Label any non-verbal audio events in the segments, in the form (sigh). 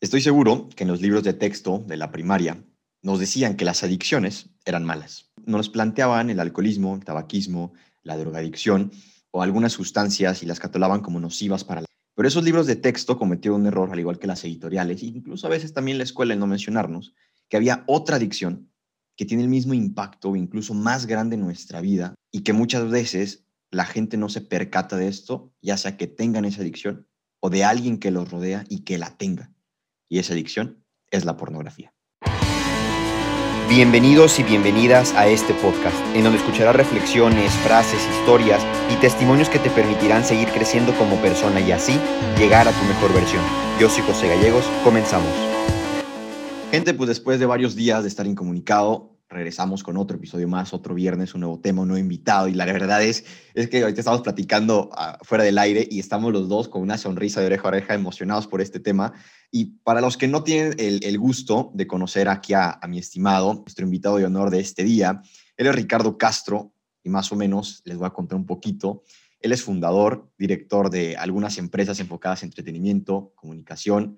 Estoy seguro que en los libros de texto de la primaria nos decían que las adicciones eran malas. Nos planteaban el alcoholismo, el tabaquismo, la drogadicción o algunas sustancias y las catalogaban como nocivas para la... Pero esos libros de texto cometieron un error, al igual que las editoriales, incluso a veces también la escuela en no mencionarnos, que había otra adicción que tiene el mismo impacto o incluso más grande en nuestra vida y que muchas veces la gente no se percata de esto, ya sea que tengan esa adicción o de alguien que los rodea y que la tenga y esa adicción es la pornografía. Bienvenidos y bienvenidas a este podcast, en donde escucharás reflexiones, frases, historias y testimonios que te permitirán seguir creciendo como persona y así llegar a tu mejor versión. Yo soy José Gallegos, comenzamos. Gente, pues después de varios días de estar incomunicado, regresamos con otro episodio más, otro viernes, un nuevo tema, un nuevo invitado. Y la verdad es, es que ahorita estamos platicando uh, fuera del aire y estamos los dos con una sonrisa de oreja a oreja emocionados por este tema. Y para los que no tienen el, el gusto de conocer aquí a, a, mi estimado, nuestro invitado de honor de este día, él es Ricardo Castro y más o menos les voy a contar un poquito. Él es fundador, director de algunas empresas enfocadas en entretenimiento, comunicación,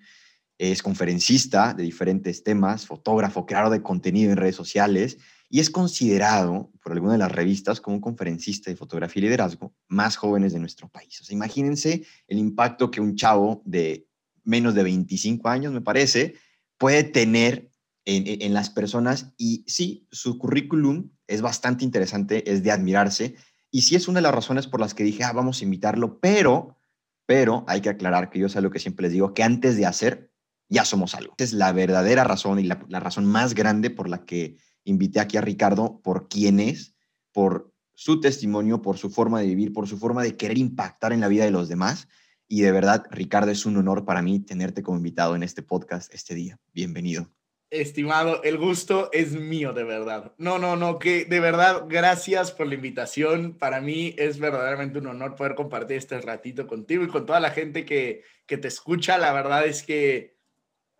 es conferencista de diferentes temas, fotógrafo, creador de contenido en redes sociales y es considerado por alguna de las revistas como un conferencista de fotografía y liderazgo más jóvenes de nuestro país. Imagínense el impacto que un chavo de menos de 25 años, me parece, puede tener en, en las personas y sí, su currículum es bastante interesante, es de admirarse y sí es una de las razones por las que dije, ah, vamos a invitarlo, pero, pero hay que aclarar que yo sé lo que siempre les digo, que antes de hacer ya somos algo. Es la verdadera razón y la, la, razón más grande por la que invité aquí a Ricardo, por quién es, por su testimonio, por su forma de vivir, por su forma de querer impactar en la vida de los demás. Y de verdad, Ricardo, es un honor para mí tenerte como invitado en este podcast este día. Bienvenido. Estimado, el gusto es mío, de verdad. No, no, no, que de verdad, gracias por la invitación. Para mí es verdaderamente un honor poder compartir este ratito contigo y con toda la gente que, que te escucha. La verdad es que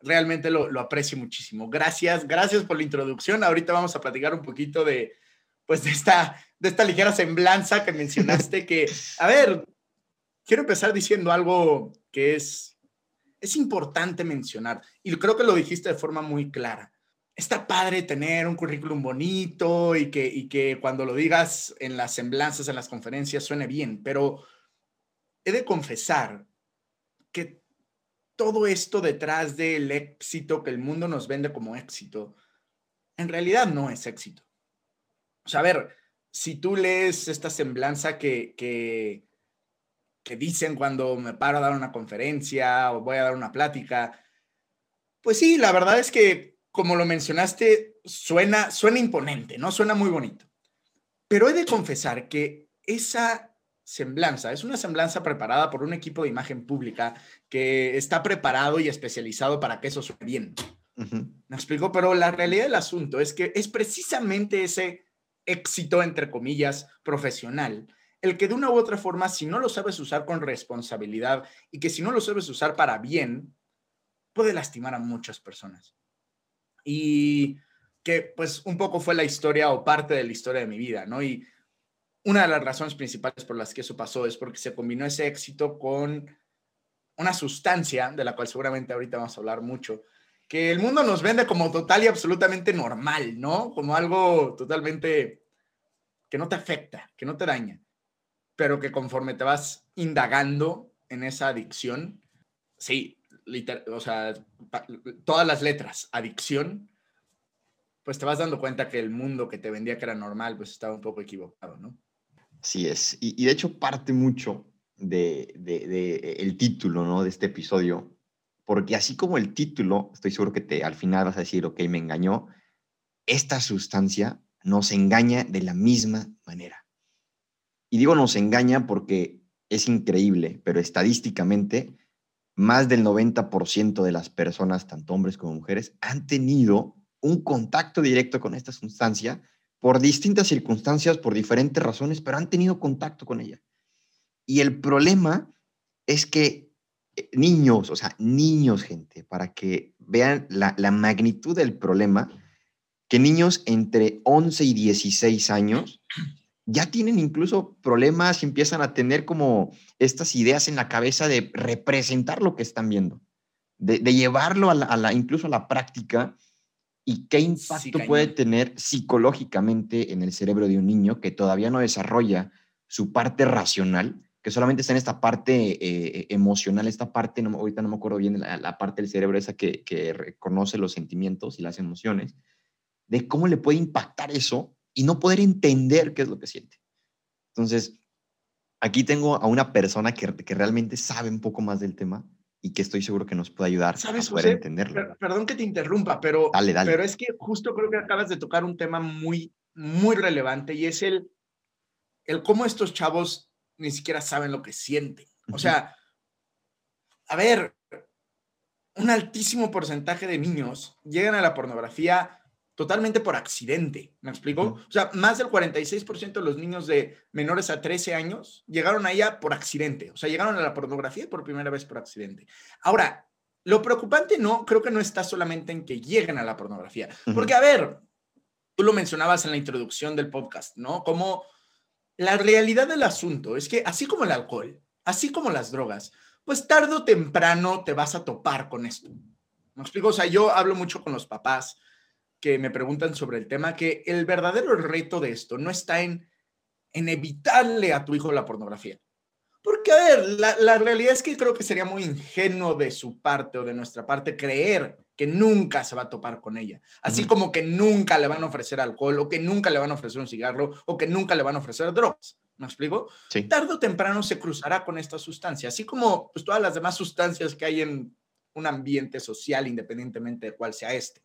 realmente lo, lo, aprecio muchísimo. Gracias, gracias por la introducción. Ahorita vamos a platicar un poquito de, pues, de esta, de esta ligera semblanza que mencionaste, que, a ver, quiero empezar diciendo algo que es, es importante mencionar, y creo que lo dijiste de forma muy clara. Está padre tener un currículum bonito y que, y que cuando lo digas en las semblanzas, en las conferencias, suene bien, pero he de confesar que todo esto detrás del éxito que el mundo nos vende como éxito, en realidad no es éxito. O sea, a ver, si tú lees esta semblanza que, que, que dicen cuando me paro a dar una conferencia o voy a dar una plática, pues sí, la verdad es que, como lo mencionaste, suena, suena imponente, ¿no? Suena muy bonito. Pero he de confesar que esa semblanza. Es una semblanza preparada por un equipo de imagen pública que está preparado y especializado para que eso suene bien. ¿Me explico? Pero la realidad del asunto es que es precisamente ese éxito, entre comillas, profesional, el que de una u otra forma, si no lo sabes usar con responsabilidad y que si no lo sabes usar para bien, puede lastimar a muchas personas. Y que pues un poco fue la historia o parte de la historia de mi vida, ¿no? Y una de las razones principales por las que eso pasó es porque se combinó ese éxito con una sustancia, de la cual seguramente ahorita vamos a hablar mucho, que el mundo nos vende como total y absolutamente normal, ¿no? Como algo totalmente que no te afecta, que no te daña, pero que conforme te vas indagando en esa adicción, sí, o sea, todas las letras, adicción, pues te vas dando cuenta que el mundo que te vendía que era normal, pues estaba un poco equivocado, ¿no? Así es. Y, de hecho parte mucho de, el título ¿no? de este episodio, porque así como el título, estoy seguro que te, al final vas a decir, ok, me engañó, esta sustancia nos engaña de la misma manera. Y digo nos engaña porque es increíble, pero estadísticamente más del 90% de las personas, tanto hombres como mujeres, han tenido un contacto directo con esta sustancia por distintas circunstancias, por diferentes razones, pero han tenido contacto con ella. Y el problema es que eh, niños, o sea, niños, gente, para que vean la, magnitud del problema, que niños entre 11 y 16 años ya tienen incluso problemas y empiezan a tener como estas ideas en la cabeza de representar lo que están viendo. de, llevarlo a la, incluso a la práctica y qué impacto puede tener psicológicamente en el cerebro de un niño que todavía no desarrolla su parte racional, que solamente está en esta parte eh, emocional, esta parte, no, ahorita no me acuerdo bien, la, parte del cerebro esa que, que reconoce los sentimientos y las emociones, de cómo le puede impactar eso y no poder entender qué es lo que siente. Entonces, aquí tengo a una persona que, que realmente sabe un poco más del tema y que estoy seguro que nos puede ayudar a poder entenderlo. perdón que te interrumpa, pero, pero es que justo creo que acabas de tocar un tema muy, muy relevante y es el, el cómo estos chavos ni siquiera saben lo que sienten. O sea, a ver, un altísimo porcentaje de niños llegan a la pornografía totalmente por accidente, ¿me explico? O sea, más del 46% de los niños de menores a 13 años llegaron allá por accidente, o sea, llegaron a la pornografía por primera vez por accidente. Ahora, lo preocupante no, creo que no está solamente en que lleguen a la pornografía, porque a ver, tú lo mencionabas en la introducción del podcast, ¿no? Como la realidad del asunto es que así como el alcohol, así como las drogas, pues tarde o temprano te vas a topar con esto. ¿Me explico? O sea, yo hablo mucho con los papás que me preguntan sobre el tema, que el verdadero reto de esto no está en, en evitarle a tu hijo la pornografía. Porque, a ver, la, la, realidad es que creo que sería muy ingenuo de su parte o de nuestra parte creer que nunca se va a topar con ella. Así como que nunca le van a ofrecer alcohol o que nunca le van a ofrecer un cigarro o que nunca le van a ofrecer drogas. ¿Me explico? Sí. Tarde o temprano se cruzará con esta sustancia, así como pues, todas las demás sustancias que hay en un ambiente social, independientemente de cuál sea este.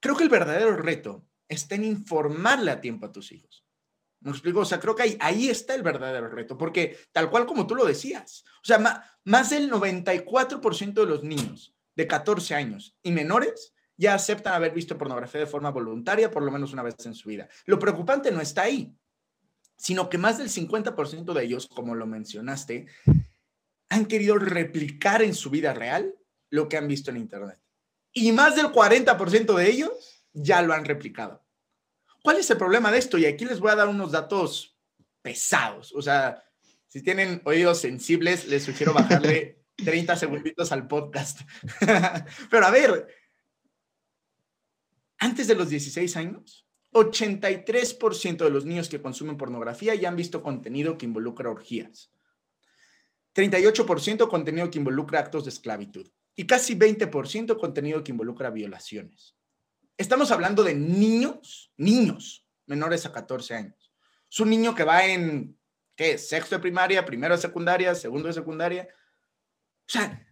Creo que el verdadero reto está en informarle a tiempo a tus hijos. ¿Me explico? O sea, creo que ahí, ahí está el verdadero reto, porque tal cual como tú lo decías, o sea, más, del 94% de los niños de 14 años y menores ya aceptan haber visto pornografía de forma voluntaria por lo menos una vez en su vida. Lo preocupante no está ahí, sino que más del 50% de ellos, como lo mencionaste, han querido replicar en su vida real lo que han visto en Internet y más del 40% de ellos ya lo han replicado. ¿Cuál es el problema de esto? Y aquí les voy a dar unos datos pesados. O sea, si tienen oídos sensibles, les sugiero bajarle (laughs) 30 segunditos al podcast. (laughs) Pero a ver, antes de los 16 años, 83% de los niños que consumen pornografía ya han visto contenido que involucra orgías. 38% contenido que involucra actos de esclavitud y casi 20% contenido que involucra violaciones. Estamos hablando de niños, niños menores a 14 años. Es un niño que va en, ¿qué? Sexto de primaria, primero de secundaria, segundo de secundaria. O sea,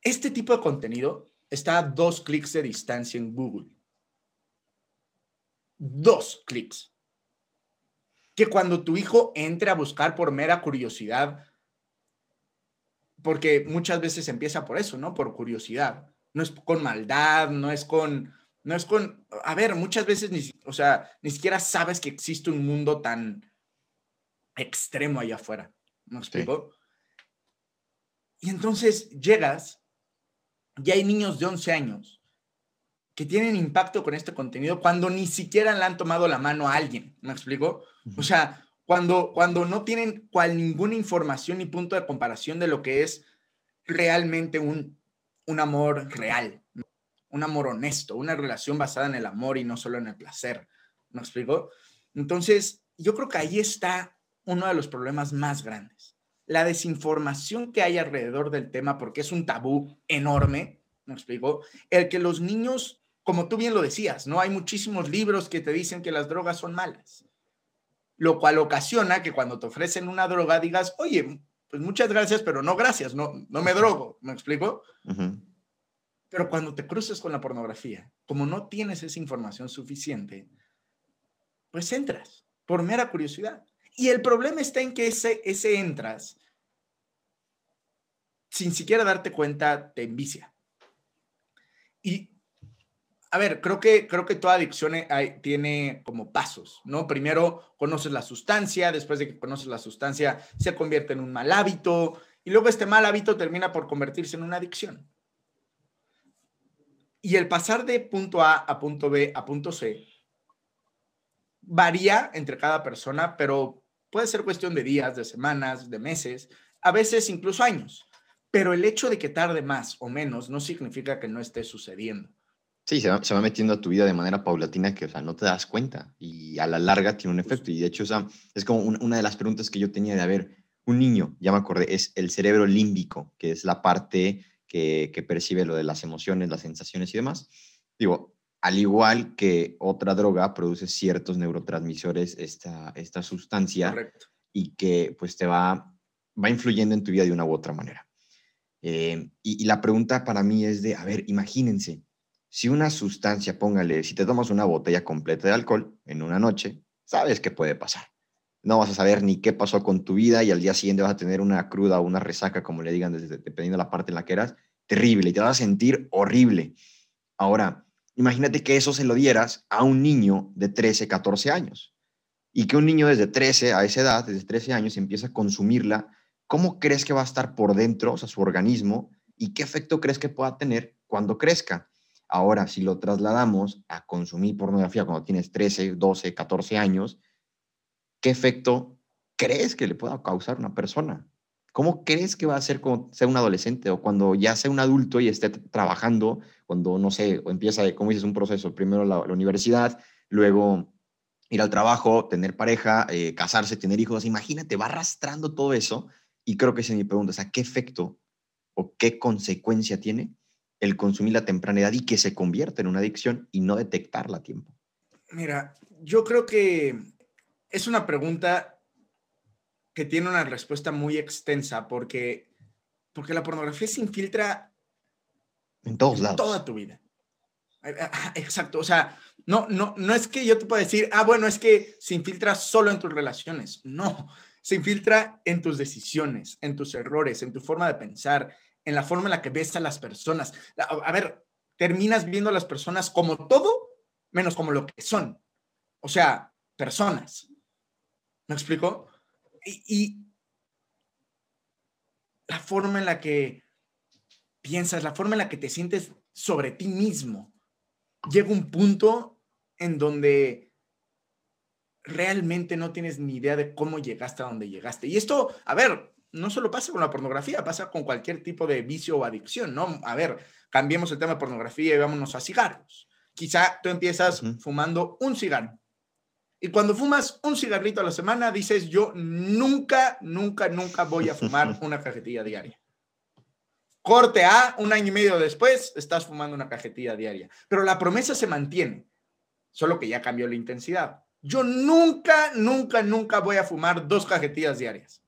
este tipo de contenido está a dos clics de distancia en Google. Dos clics. Que cuando tu hijo entre a buscar por mera curiosidad porque muchas veces empieza por eso, ¿no? Por curiosidad. No es con maldad, no es con, no es con, a ver, muchas veces ni, o sea, ni siquiera sabes que existe un mundo tan extremo allá afuera. ¿Me explico? Y entonces llegas y hay niños de 11 años que tienen impacto con este contenido cuando ni siquiera le han tomado la mano a alguien. ¿Me explico? O sea, cuando, cuando no tienen cual ninguna información ni punto de comparación de lo que es realmente un, un amor real, un amor honesto, una relación basada en el amor y no solo en el placer. ¿Me explico? Entonces, yo creo que ahí está uno de los problemas más grandes. La desinformación que hay alrededor del tema, porque es un tabú enorme, ¿me explico? El que los niños, como tú bien lo decías, ¿no? Hay muchísimos libros que te dicen que las drogas son malas lo cual ocasiona que cuando te ofrecen una droga digas, oye, pues muchas gracias, pero no gracias, no, no me drogo, ¿me explico? Pero cuando te cruces con la pornografía, como no tienes esa información suficiente, pues entras por mera curiosidad. Y el problema está en que ese, ese entras, sin siquiera darte cuenta, te envicia. Y a ver, creo que, creo que toda adicción tiene como pasos, ¿no? Primero conoces la sustancia, después de que conoces la sustancia se convierte en un mal hábito y luego este mal hábito termina por convertirse en una adicción. Y el pasar de punto A a punto B a punto C varía entre cada persona, pero puede ser cuestión de días, de semanas, de meses, a veces incluso años. pero el hecho de que tarde más o menos no significa que no esté sucediendo. Sí, se va, se va, metiendo a tu vida de manera paulatina que, o sea, no te das cuenta y a la larga tiene un efecto. Y de hecho, o sea, es como una de las preguntas que yo tenía de, a ver, un niño, ya me acordé, es el cerebro límbico, que es la parte que, que percibe lo de las emociones, las sensaciones y demás. Digo, al igual que otra droga, produce ciertos neurotransmisores esta, esta sustancia Correcto. y que pues te va, va influyendo en tu vida de una u otra manera. Eh, y, y la pregunta para mí es de, a ver, imagínense, si una sustancia, póngale, si te tomas una botella completa de alcohol en una noche, sabes qué puede pasar. No vas a saber ni qué pasó con tu vida y al día siguiente vas a tener una cruda o una resaca, como le digan, desde, dependiendo de la parte en la que eras, terrible y te vas a sentir horrible. Ahora, imagínate que eso se lo dieras a un niño de 13, 14 años y que un niño desde 13 a esa edad, desde 13 años, empieza a consumirla. ¿Cómo crees que va a estar por dentro, o sea, su organismo, y qué efecto crees que pueda tener cuando crezca? Ahora, si lo trasladamos a consumir pornografía cuando tienes 13, 12, 14 años, ¿qué efecto crees que le pueda causar a una persona? ¿Cómo crees que va a ser cuando sea un adolescente o cuando ya sea un adulto y esté trabajando, cuando, no sé, empieza, como dices, un proceso, primero la, la universidad, luego ir al trabajo, tener pareja, eh, casarse, tener hijos, imagínate, va arrastrando todo eso. Y creo que esa es mi pregunta, o sea, ¿qué efecto o qué consecuencia tiene el consumir la temprana edad y que se convierta en una adicción y no detectarla a tiempo? Mira, yo creo que es una pregunta que tiene una respuesta muy extensa porque, porque la pornografía se infiltra en todos lados. Toda tu vida. Exacto, o sea, no, no, no es que yo te pueda decir, ah, bueno, es que se infiltra solo en tus relaciones. No, se infiltra en tus decisiones, en tus errores, en tu forma de pensar, en la forma en la que ves a las personas. A, a ver, terminas viendo a las personas como todo menos como lo que son. O sea, personas. ¿Me explico? Y, y, la forma en la que piensas, la forma en la que te sientes sobre ti mismo, llega un punto en donde realmente no tienes ni idea de cómo llegaste a donde llegaste. Y esto, a ver, no solo pasa con la pornografía, pasa con cualquier tipo de vicio o adicción, ¿no? A ver, cambiemos el tema de pornografía y vámonos a cigarros. Quizá tú empiezas uh -huh. fumando un cigarro. Y cuando fumas un cigarrito a la semana, dices, yo nunca, nunca, nunca voy a fumar (laughs) una cajetilla diaria. Corte A, un año y medio después, estás fumando una cajetilla diaria. Pero la promesa se mantiene, solo que ya cambió la intensidad. Yo nunca, nunca, nunca voy a fumar dos cajetillas diarias.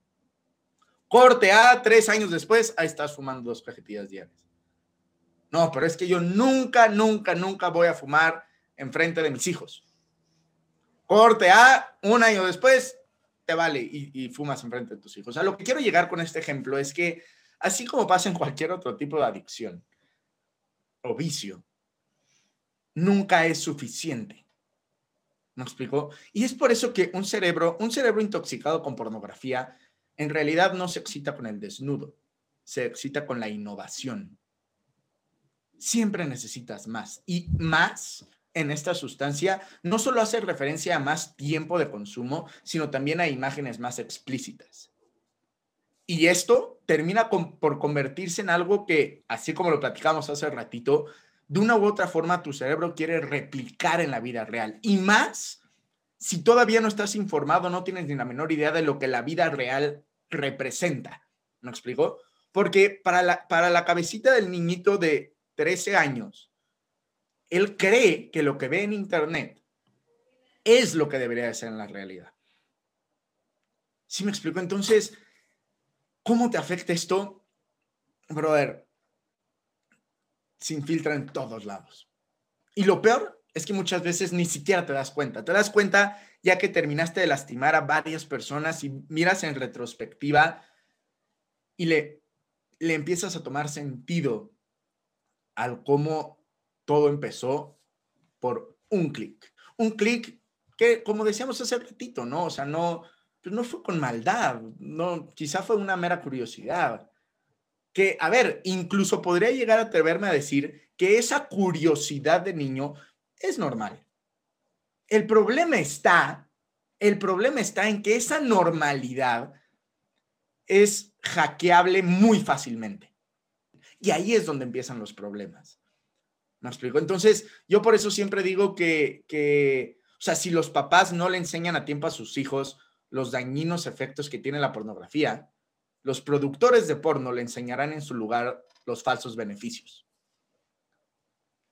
Corte A, tres años después, ahí estás fumando dos cajetillas diarias. No, pero es que yo nunca, nunca, nunca voy a fumar enfrente de mis hijos. Corte A, un año después, te vale y, y fumas enfrente de tus hijos. O sea, lo que quiero llegar con este ejemplo es que así como pasa en cualquier otro tipo de adicción o vicio, nunca es suficiente. ¿Me explico? Y es por eso que un cerebro, un cerebro intoxicado con pornografía, en realidad no se excita con el desnudo, se excita con la innovación. Siempre necesitas más y más en esta sustancia no solo hace referencia a más tiempo de consumo, sino también a imágenes más explícitas. Y esto termina por convertirse en algo que, así como lo platicamos hace ratito, de una u otra forma tu cerebro quiere replicar en la vida real. Y más si todavía no estás informado, no tienes ni la menor idea de lo que la vida real representa. ¿Me explico? Porque para la, para la cabecita del niñito de 13 años, él cree que lo que ve en Internet es lo que debería de ser en la realidad. ¿Sí me explico? Entonces, ¿cómo te afecta esto? Brother, se infiltra en todos lados. Y lo peor es que muchas veces ni siquiera te das cuenta. Te das cuenta ya que terminaste de lastimar a varias personas y miras en retrospectiva y le, le empiezas a tomar sentido al cómo todo empezó por un clic. Un clic que, como decíamos hace ratito, ¿no? O sea, no, pues no fue con maldad, no, quizá fue una mera curiosidad. Que, a ver, incluso podría llegar a atreverme a decir que esa curiosidad de niño es normal. El problema está, el problema está en que esa normalidad es hackeable muy fácilmente. Y ahí es donde empiezan los problemas. ¿Me explico? Entonces, yo por eso siempre digo que, que, o sea, si los papás no le enseñan a tiempo a sus hijos los dañinos efectos que tiene la pornografía, los productores de porno le enseñarán en su lugar los falsos beneficios.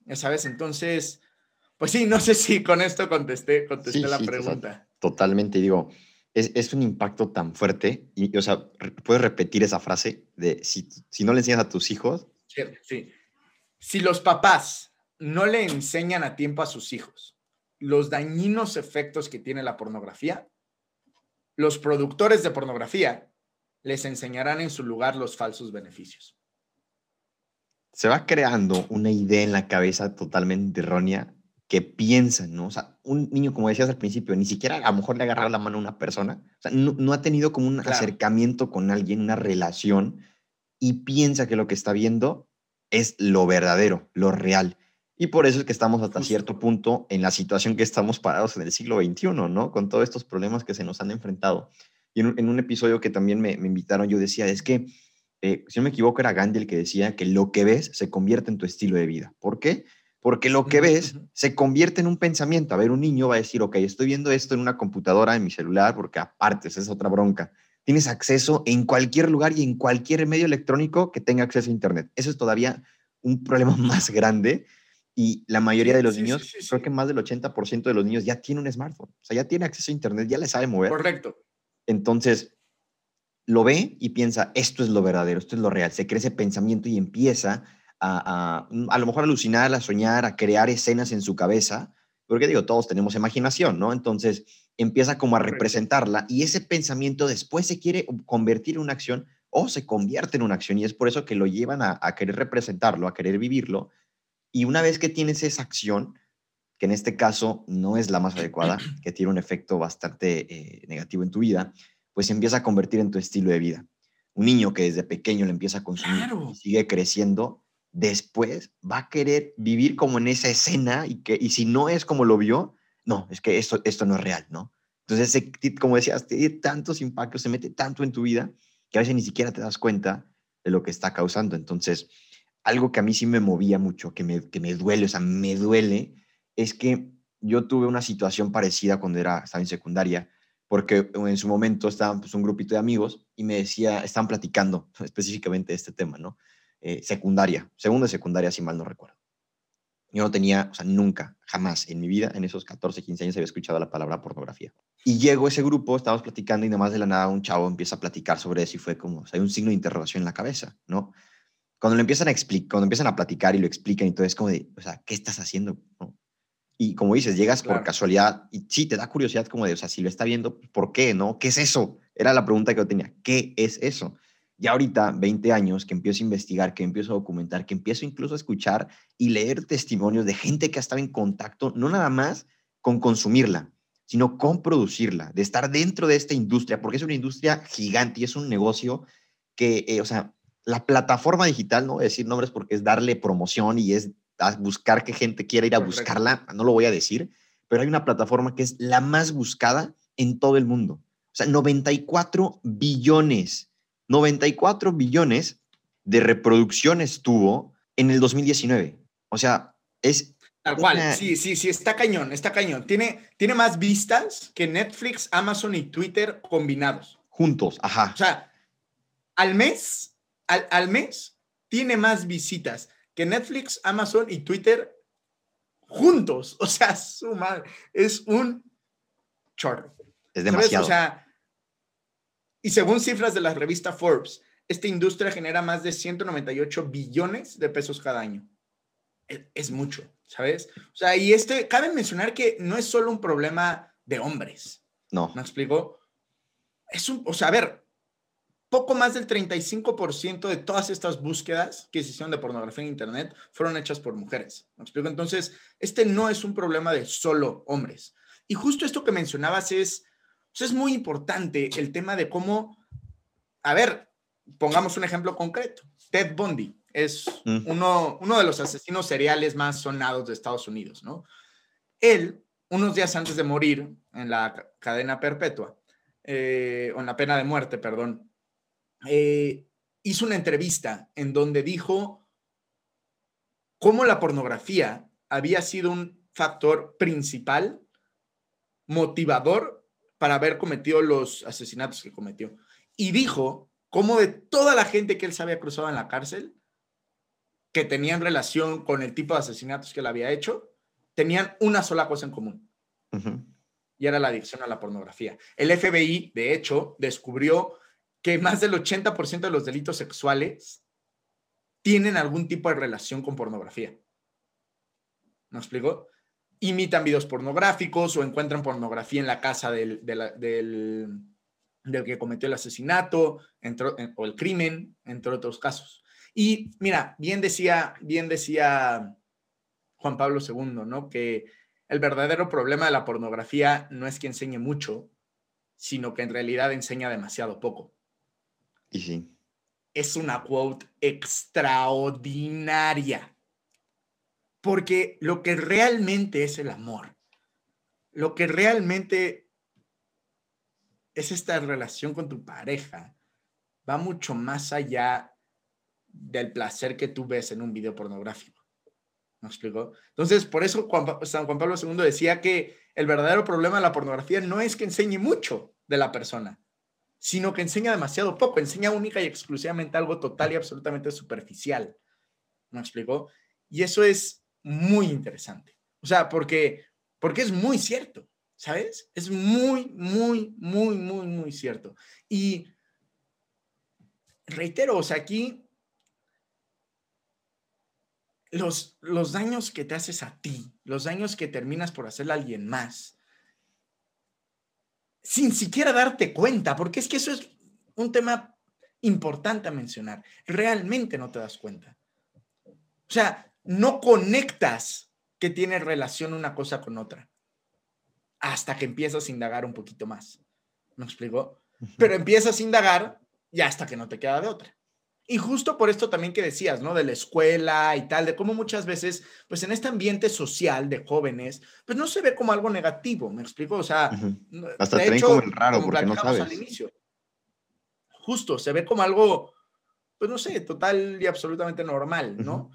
Ya sabes, entonces, pues sí, no sé si con esto contesté, contesté la pregunta. totalmente, digo, es, es, un impacto tan fuerte, y, o sea, puedes repetir esa frase de si, si no le enseñas a tus hijos. Sí, sí. Si los papás no le enseñan a tiempo a sus hijos los dañinos efectos que tiene la pornografía, los productores de pornografía les enseñarán en su lugar los falsos beneficios. Se va creando una idea en la cabeza totalmente errónea que piensan, ¿no? O sea, un niño, como decías al principio, ni siquiera a lo mejor le ha agarrado la mano a una persona, o sea, no, ha tenido como un acercamiento con alguien, una relación, y piensa que lo que está viendo es lo verdadero, lo real. Y por eso es que estamos hasta cierto punto en la situación que estamos parados en el siglo XXI, ¿no? Con todos estos problemas que se nos han enfrentado. Y en, un episodio que también me, invitaron, yo decía, es que, eh, si no me equivoco, era Gandhi el que decía que lo que ves se convierte en tu estilo de vida. ¿Por qué? Porque lo que ves se convierte en un pensamiento. A ver, un niño va a decir, ok, estoy viendo esto en una computadora, en mi celular, porque aparte, esa es otra bronca. Tienes acceso en cualquier lugar y en cualquier medio electrónico que tenga acceso a Internet. Eso es todavía un problema (laughs) más grande y la mayoría de los niños, creo que más del 80% de los niños ya tiene un smartphone, o sea, ya tiene acceso a Internet, ya le sabe mover. Correcto. Entonces, lo ve y piensa, esto es lo verdadero, esto es lo real. Se cree ese pensamiento y empieza a, a, a lo mejor alucinar, a soñar, a crear escenas en su cabeza, porque digo, todos tenemos imaginación, ¿no? Entonces, empieza como a representarla y ese pensamiento después se quiere convertir en una acción o se convierte en una acción y es por eso que lo llevan a, a querer representarlo, a querer vivirlo y una vez que tienes esa acción, que en este caso no es la más adecuada, (clears throat) que tiene un efecto bastante eh, negativo en tu vida, pues se empieza a convertir en tu estilo de vida. Un niño que desde pequeño le empieza a consumir y sigue creciendo, después va a querer vivir como en esa escena y, que, y si no es como lo vio, no, es que esto, esto no es real, ¿no? Entonces, como decías, tiene tantos impactos, se mete tanto en tu vida que a veces ni siquiera te das cuenta de lo que está causando. Entonces, algo que a mí sí me movía mucho, que me, que me duele, o sea, me duele, es que yo tuve una situación parecida cuando era, estaba en secundaria, porque en su momento estaban pues, un grupito de amigos y me decía, estaban platicando (laughs) específicamente de este tema, ¿no? Eh, secundaria, segunda secundaria, si mal no recuerdo. Yo no tenía, o sea, nunca, jamás en mi vida, en esos 14, 15 años, había escuchado la palabra pornografía. Y llego ese grupo, estábamos platicando y nada más de la nada un chavo empieza a platicar sobre eso y fue como, o sea, hay un signo de interrogación en la cabeza, ¿no? cuando lo empiezan a explicar, cuando empiezan a platicar y lo explican y todo, es como de, o sea, ¿qué estás haciendo? Y como dices, llegas por casualidad y sí, te da curiosidad como de, o sea, si lo está viendo, ¿por qué? ¿No? ¿Qué es eso? Era la pregunta que yo tenía, ¿qué es eso? Y ahorita, 20 años, que empiezo a investigar, que empiezo a documentar, que empiezo incluso a escuchar y leer testimonios de gente que ha estado en contacto, no nada más con consumirla, sino con producirla, de estar dentro de esta industria, porque es una industria gigante y es un negocio que, eh, o sea, la plataforma digital, no voy a decir nombres porque es darle promoción y es buscar que gente quiera ir a buscarla, no lo voy a decir, pero hay una plataforma que es la más buscada en todo el mundo. O sea, 94 billones, 94 billones de reproducciones tuvo en el 2019. O sea, es... Tal cual, sí, sí, sí, está cañón, está cañón. Tiene, tiene más vistas que Netflix, Amazon y Twitter combinados. Juntos, ajá. O sea, al mes al, mes tiene más visitas que Netflix, Amazon y Twitter juntos. O sea, suma, es un chorro. Es demasiado. O sea, y según cifras de la revista Forbes, esta industria genera más de 198 billones de pesos cada año. Es, es, mucho, ¿sabes? O sea, y este, cabe mencionar que no es solo un problema de hombres. No. ¿Me explico? Es un, o sea, a ver, poco más del 35% de todas estas búsquedas que se hicieron de pornografía en Internet fueron hechas por mujeres. ¿Me explico? Entonces, este no es un problema de solo hombres. Y justo esto que mencionabas es, es muy importante el tema de cómo, a ver, pongamos un ejemplo concreto. Ted Bundy es mm. uno, uno de los asesinos seriales más sonados de Estados Unidos, ¿no? Él, unos días antes de morir en la cadena perpetua, eh, o en la pena de muerte, perdón, eh, hizo una entrevista en donde dijo cómo la pornografía había sido un factor principal, motivador para haber cometido los asesinatos que cometió. Y dijo cómo de toda la gente que él se había cruzado en la cárcel, que tenían relación con el tipo de asesinatos que él había hecho, tenían una sola cosa en común. Y era la adicción a la pornografía. El FBI, de hecho, descubrió que más del 80% de los delitos sexuales tienen algún tipo de relación con pornografía. ¿Me explico? Imitan videos pornográficos o encuentran pornografía en la casa del, del, que cometió el asesinato o el crimen, entre otros casos. Y mira, bien decía, bien decía Juan Pablo II, ¿no? Que el verdadero problema de la pornografía no es que enseñe mucho, sino que en realidad enseña demasiado poco. Y sí. Es una quote extraordinaria. Porque lo que realmente es el amor, lo que realmente es esta relación con tu pareja, va mucho más allá del placer que tú ves en un video pornográfico. ¿Me explico? Entonces, por eso San Juan Pablo II decía que el verdadero problema de la pornografía no es que enseñe mucho de la persona, sino que enseña demasiado poco, enseña única y exclusivamente algo total y absolutamente superficial. ¿Me explico? Y eso es muy interesante. O sea, porque, porque es muy cierto, ¿sabes? Es muy, muy, muy, muy, muy cierto. Y reitero, o sea, aquí los, los daños que te haces a ti, los daños que terminas por hacerle a alguien más, sin siquiera darte cuenta, porque es que eso es un tema importante a mencionar. Realmente no te das cuenta. O sea, no conectas que tiene relación una cosa con otra hasta que empiezas a indagar un poquito más. ¿Me explico? Pero empiezas a indagar y hasta que no te queda de otra. Y justo por esto también que decías, ¿no? De la escuela y tal, de cómo muchas veces, pues en este ambiente social de jóvenes, pues no se ve como algo negativo, ¿me explico? O sea, hasta te ven como el raro porque no sabes. Al inicio, justo, se ve como algo, pues no sé, total y absolutamente normal, ¿no?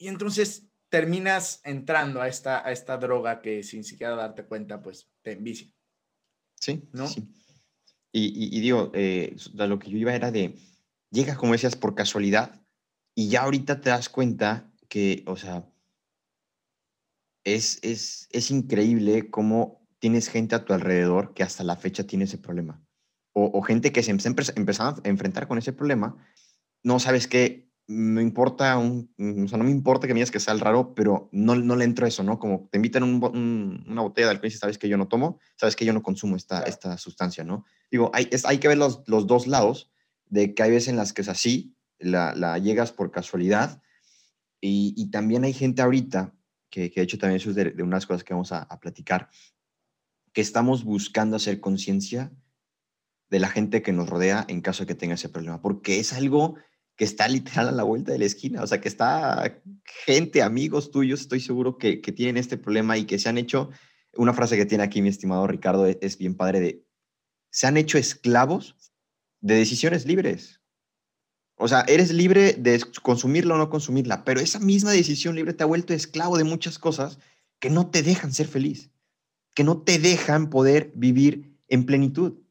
Y entonces terminas entrando a esta, a esta droga que sin siquiera darte cuenta, pues te envicia. Sí, ¿no? Sí. Y, y, digo, eh, lo que yo iba era de llegas, como decías, por casualidad y ya ahorita te das cuenta que, o sea, es, es, es increíble cómo tienes gente a tu alrededor que hasta la fecha tiene ese problema. O, gente que se empezando a enfrentar con ese problema. No sabes qué, no importa, un, o sea, no me importa que me digas que sea el raro, pero no, no le entro eso, ¿no? Como te invitan un, una botella de alcohol y sabes que yo no tomo, sabes que yo no consumo esta, esta sustancia, ¿no? Digo, hay, hay que ver los, los dos lados de que hay veces en las que es así, la, la llegas por casualidad, y, y, también hay gente ahorita, que, que de hecho también eso es de, de unas cosas que vamos a, a, platicar, que estamos buscando hacer conciencia de la gente que nos rodea en caso de que tenga ese problema, porque es algo que está literal a la vuelta de la esquina, o sea, que está gente, amigos tuyos, estoy seguro que, tienen este problema y que se han hecho, una frase que tiene aquí mi estimado Ricardo es, es bien padre de, se han hecho esclavos de decisiones libres. O sea, eres libre de consumirla o no consumirla, pero esa misma decisión libre te ha vuelto esclavo de muchas cosas que no te dejan ser feliz, que no te dejan poder vivir en plenitud,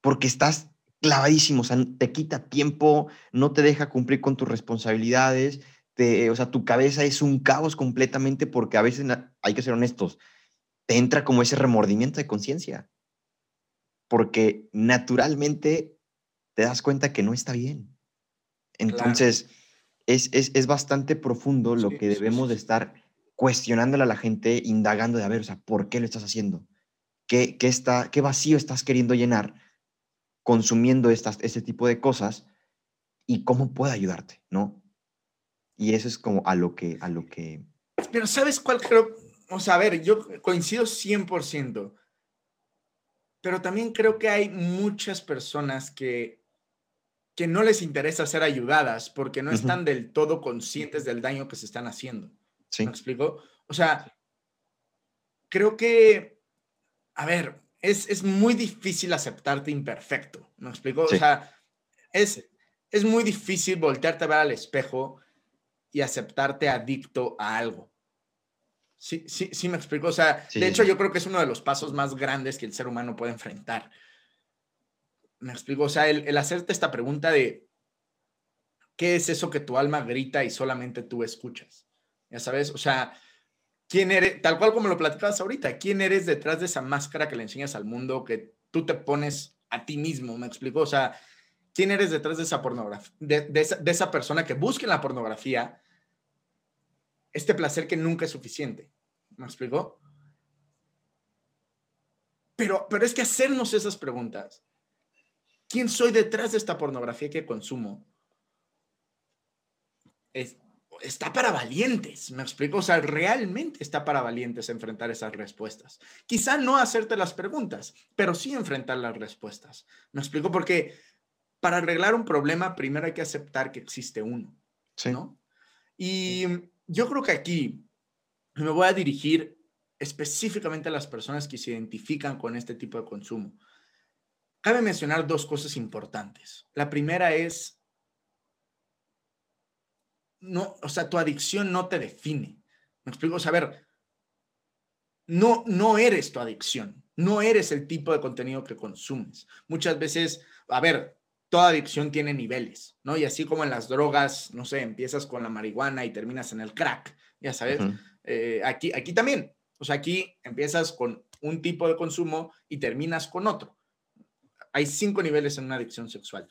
porque estás clavadísimo, o sea, te quita tiempo, no te deja cumplir con tus responsabilidades, te, o sea, tu cabeza es un caos completamente porque a veces, hay que ser honestos, te entra como ese remordimiento de conciencia, porque naturalmente te das cuenta que no está bien. Entonces, es, es, bastante profundo lo que debemos de estar cuestionándole a la gente, indagando de, a ver, o sea, ¿por qué lo estás haciendo? ¿Qué, qué, está, qué vacío estás queriendo llenar consumiendo estas, este tipo de cosas? ¿Y cómo puede ayudarte? ¿No? Y eso es como a lo que... A lo que... Pero ¿sabes cuál creo? O sea, a ver, yo coincido 100%, pero también creo que hay muchas personas que que no les interesa ser ayudadas porque no están del todo conscientes del daño que se están haciendo. ¿Me explico? O sea, creo que, a ver, es, es muy difícil aceptarte imperfecto. ¿Me explico? O sea, es, es muy difícil voltearte a ver al espejo y aceptarte adicto a algo. Sí, sí, sí me explico. O sea, de hecho yo creo que es uno de los pasos más grandes que el ser humano puede enfrentar. Me explico. O sea, el, el hacerte esta pregunta de, ¿qué es eso que tu alma grita y solamente tú escuchas? Ya sabes, o sea, ¿quién eres? Tal cual como lo platicabas ahorita, ¿quién eres detrás de esa máscara que le enseñas al mundo que tú te pones a ti mismo? Me explico. O sea, ¿quién eres detrás de esa pornografía? De, esa persona que busca en la pornografía este placer que nunca es suficiente. ¿Me explico? Pero, pero es que hacernos esas preguntas, ¿quién soy detrás de esta pornografía que consumo? Es, está para valientes, me explico, o sea, realmente está para valientes enfrentar esas respuestas. Quizá no hacerte las preguntas, pero sí enfrentar las respuestas. Me explico porque para arreglar un problema primero hay que aceptar que existe uno, sí. ¿no? Y yo creo que aquí me voy a dirigir específicamente a las personas que se identifican con este tipo de consumo. Cabe mencionar dos cosas importantes. La primera es, no, o sea, tu adicción no te define. Me explico, o sea, a ver, no, no eres tu adicción, no eres el tipo de contenido que consumes. Muchas veces, a ver, toda adicción tiene niveles, ¿no? Y así como en las drogas, no sé, empiezas con la marihuana y terminas en el crack, ya sabes, uh -huh. eh, aquí, aquí también, o sea, aquí empiezas con un tipo de consumo y terminas con otro. Hay cinco niveles en una adicción sexual.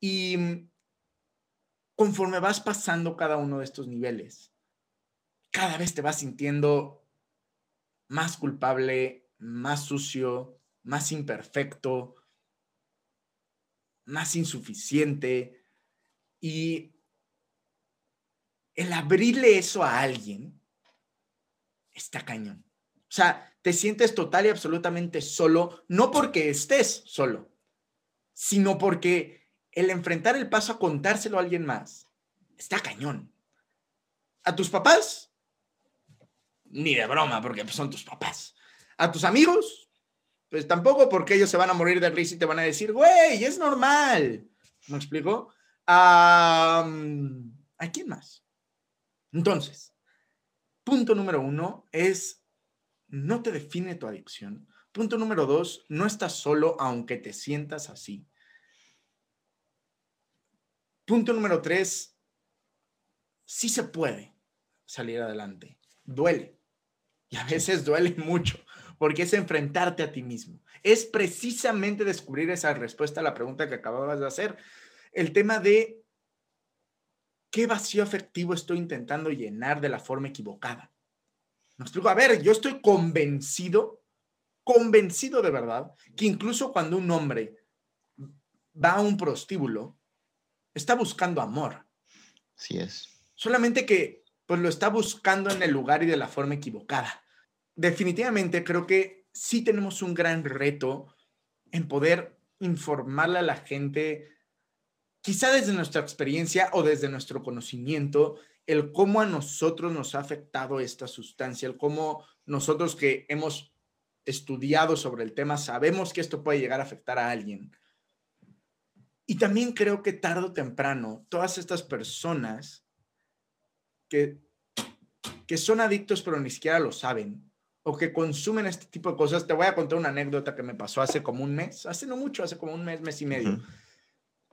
Y conforme vas pasando cada uno de estos niveles, cada vez te vas sintiendo más culpable, más sucio, más imperfecto, más insuficiente. Y el abrirle eso a alguien está cañón. O sea, te sientes total y absolutamente solo, no porque estés solo, sino porque el enfrentar el paso a contárselo a alguien más está cañón. A tus papás, ni de broma, porque son tus papás. A tus amigos, pues tampoco porque ellos se van a morir de risa y te van a decir, güey, es normal. ¿Me explico? ¿A quién más? Entonces, punto número uno es, no te define tu adicción. Punto número dos, no estás solo aunque te sientas así. Punto número tres, sí se puede salir adelante. Duele. Y a veces duele (laughs) mucho porque es enfrentarte a ti mismo. Es precisamente descubrir esa respuesta a la pregunta que acababas de hacer. El tema de qué vacío afectivo estoy intentando llenar de la forma equivocada. Me explico, a ver, yo estoy convencido, convencido de verdad, que incluso cuando un hombre va a un prostíbulo, está buscando amor. Sí es. Solamente que pues lo está buscando en el lugar y de la forma equivocada definitivamente creo que sí tenemos un gran reto en poder informarle a la gente, quizá desde nuestra experiencia o desde nuestro conocimiento, el cómo a nosotros nos ha afectado esta sustancia, el cómo nosotros que hemos estudiado sobre el tema sabemos que esto puede llegar a afectar a alguien. Y también creo que tarde o temprano, todas estas personas que, que son adictos pero ni siquiera lo saben, o que consumen este tipo de cosas. Te voy a contar una anécdota que me pasó hace como un mes, hace no mucho, hace como un mes, mes y medio. Uh -huh.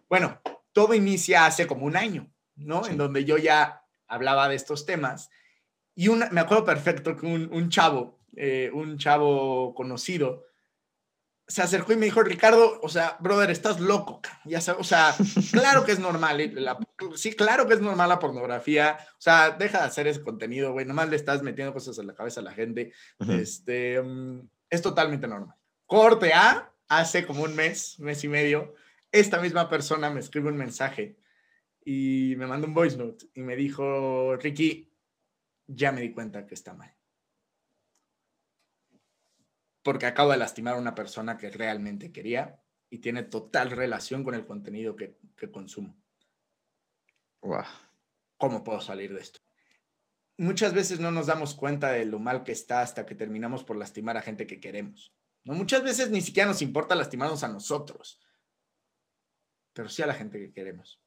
Bueno, todo inicia hace como un año, ¿no? Sí. En donde yo ya hablaba de estos temas. Y una, me acuerdo perfecto que un, un chavo, eh, un chavo conocido, se acercó y me dijo, Ricardo, o sea, brother, estás loco. Ya sabes, o sea, (laughs) claro que es normal, la, sí, claro que es normal la pornografía. O sea, deja de hacer ese contenido, güey. Nomás le estás metiendo cosas en la cabeza a la gente. Uh -huh. Este, um, es totalmente normal. Corte A, hace como un mes, mes y medio, esta misma persona me escribe un mensaje y me mandó un voice note y me dijo, Ricky, ya me di cuenta que está mal porque acabo de lastimar a una persona que realmente quería y tiene total relación con el contenido que, que consumo. Wow. ¿Cómo puedo salir de esto? Muchas veces no nos damos cuenta de lo mal que está hasta que terminamos por lastimar a gente que queremos. ¿no? Muchas veces ni siquiera nos importa lastimarnos a nosotros, pero sí a la gente que queremos.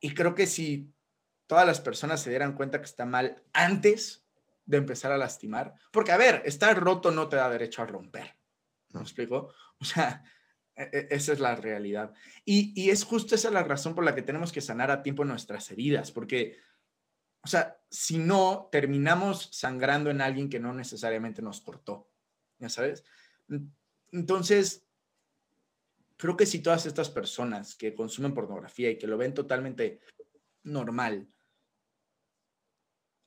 Y creo que si todas las personas se dieran cuenta que está mal antes de empezar a lastimar, porque a ver, estar roto no te da derecho a romper. ¿Me explico? O sea, e, e, esa es la realidad. Y, y, es justo esa la razón por la que tenemos que sanar a tiempo nuestras heridas, porque, o sea, si no, terminamos sangrando en alguien que no necesariamente nos cortó, ¿ya sabes? Entonces, creo que si todas estas personas que consumen pornografía y que lo ven totalmente normal,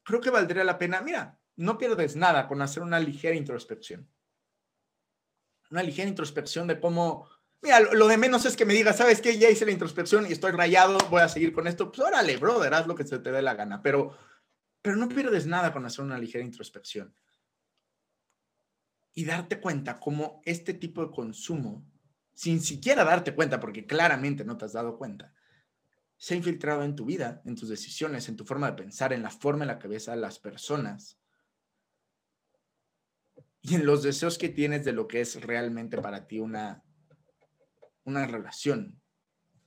creo que valdría la pena, mira, no pierdes nada con hacer una ligera introspección. Una ligera introspección de cómo, mira, lo, de menos es que me digas, ¿sabes qué? Ya hice la introspección y estoy rayado, voy a seguir con esto. Pues órale, brother, haz lo que se te dé la gana, pero, pero no pierdes nada con hacer una ligera introspección. Y darte cuenta cómo este tipo de consumo sin siquiera darte cuenta, porque claramente no te has dado cuenta, se ha infiltrado en tu vida, en tus decisiones, en tu forma de pensar, en la forma en la que ves a las personas y en los deseos que tienes de lo que es realmente para ti una, una relación.